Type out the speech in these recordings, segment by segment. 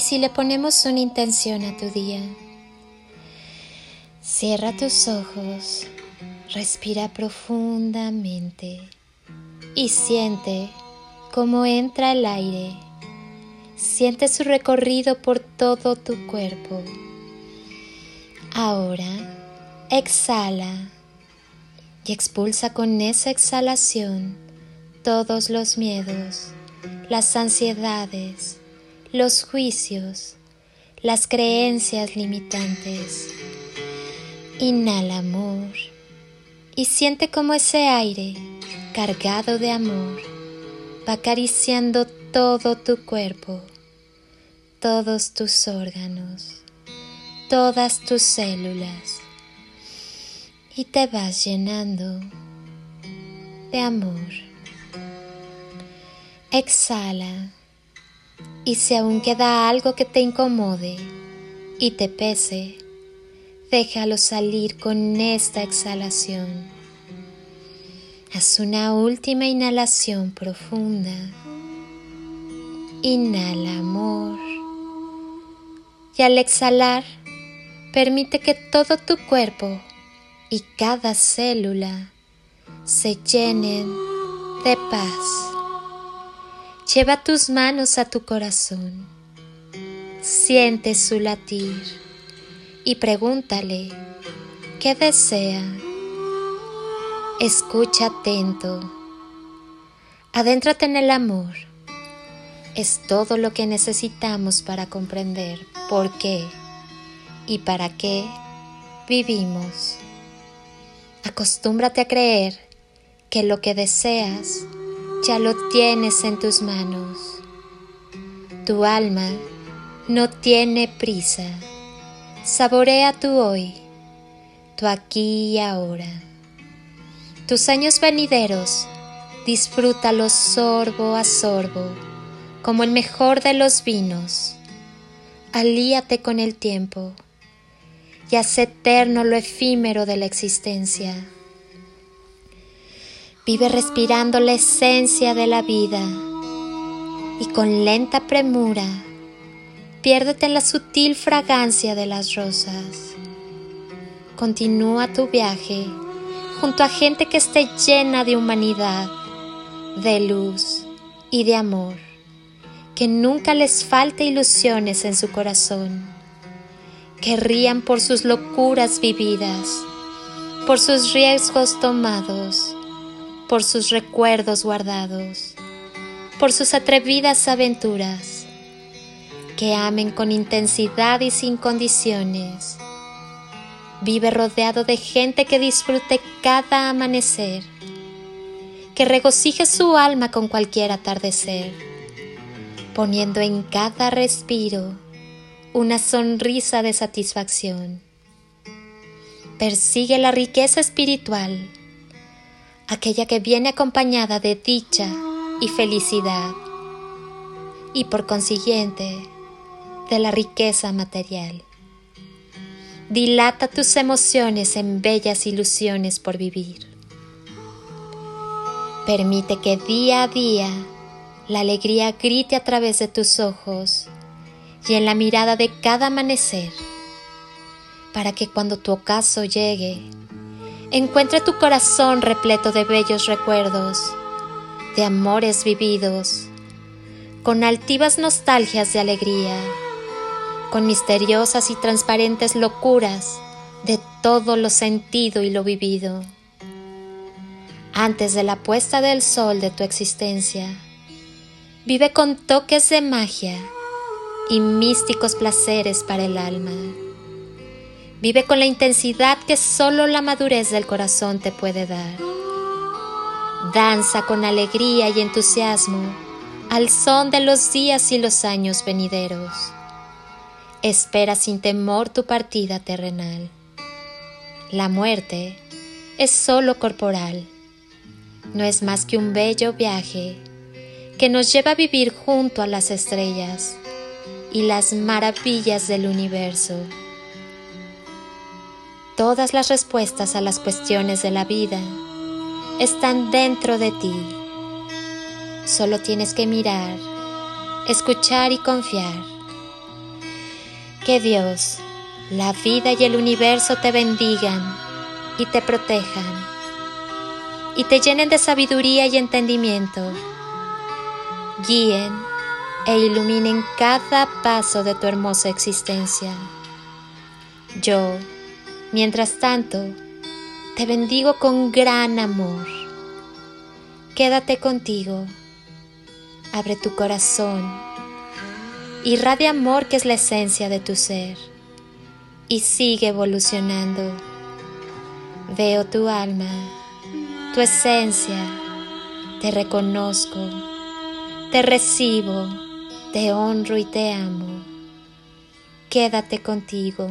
¿Y si le ponemos una intención a tu día? Cierra tus ojos, respira profundamente y siente cómo entra el aire. Siente su recorrido por todo tu cuerpo. Ahora, exhala y expulsa con esa exhalación todos los miedos, las ansiedades, los juicios, las creencias limitantes. Inhala amor y siente como ese aire cargado de amor va acariciando todo tu cuerpo, todos tus órganos, todas tus células y te vas llenando de amor. Exhala y si aún queda algo que te incomode y te pese, déjalo salir con esta exhalación. Haz una última inhalación profunda. Inhala amor. Y al exhalar, permite que todo tu cuerpo y cada célula se llenen de paz. Lleva tus manos a tu corazón, siente su latir y pregúntale qué desea. Escucha atento. Adéntrate en el amor. Es todo lo que necesitamos para comprender por qué y para qué vivimos. Acostúmbrate a creer que lo que deseas ya lo tienes en tus manos. Tu alma no tiene prisa. Saborea tu hoy, tu aquí y ahora. Tus años venideros, disfrútalos sorbo a sorbo, como el mejor de los vinos. Alíate con el tiempo y haz eterno lo efímero de la existencia. Vive respirando la esencia de la vida y con lenta premura piérdete en la sutil fragancia de las rosas. Continúa tu viaje junto a gente que esté llena de humanidad, de luz y de amor, que nunca les falte ilusiones en su corazón, que rían por sus locuras vividas, por sus riesgos tomados, por sus recuerdos guardados, por sus atrevidas aventuras, que amen con intensidad y sin condiciones. Vive rodeado de gente que disfrute cada amanecer, que regocije su alma con cualquier atardecer, poniendo en cada respiro una sonrisa de satisfacción. Persigue la riqueza espiritual aquella que viene acompañada de dicha y felicidad, y por consiguiente de la riqueza material. Dilata tus emociones en bellas ilusiones por vivir. Permite que día a día la alegría grite a través de tus ojos y en la mirada de cada amanecer, para que cuando tu ocaso llegue, encuentre tu corazón repleto de bellos recuerdos, de amores vividos, con altivas nostalgias de alegría, con misteriosas y transparentes locuras de todo lo sentido y lo vivido. Antes de la puesta del sol de tu existencia, vive con toques de magia y místicos placeres para el alma. Vive con la intensidad que solo la madurez del corazón te puede dar. Danza con alegría y entusiasmo al son de los días y los años venideros. Espera sin temor tu partida terrenal. La muerte es solo corporal, no es más que un bello viaje que nos lleva a vivir junto a las estrellas y las maravillas del universo. Todas las respuestas a las cuestiones de la vida están dentro de ti. Solo tienes que mirar, escuchar y confiar. Que Dios, la vida y el universo te bendigan y te protejan y te llenen de sabiduría y entendimiento. Guíen e iluminen cada paso de tu hermosa existencia. Yo, mientras tanto, te bendigo con gran amor. Quédate contigo. Abre tu corazón. Irradia amor que es la esencia de tu ser. Y sigue evolucionando. Veo tu alma, tu esencia. Te reconozco. Te recibo. Te honro y te amo. Quédate contigo.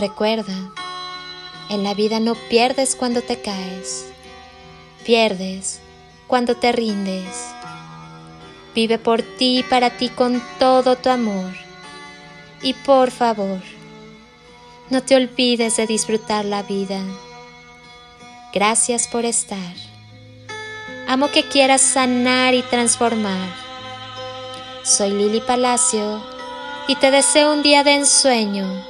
Recuerda, en la vida no pierdes cuando te caes, pierdes cuando te rindes. Vive por ti y para ti con todo tu amor. Y por favor, no te olvides de disfrutar la vida. Gracias por estar. Amo que quieras sanar y transformar. Soy Lili Palacio y te deseo un día de ensueño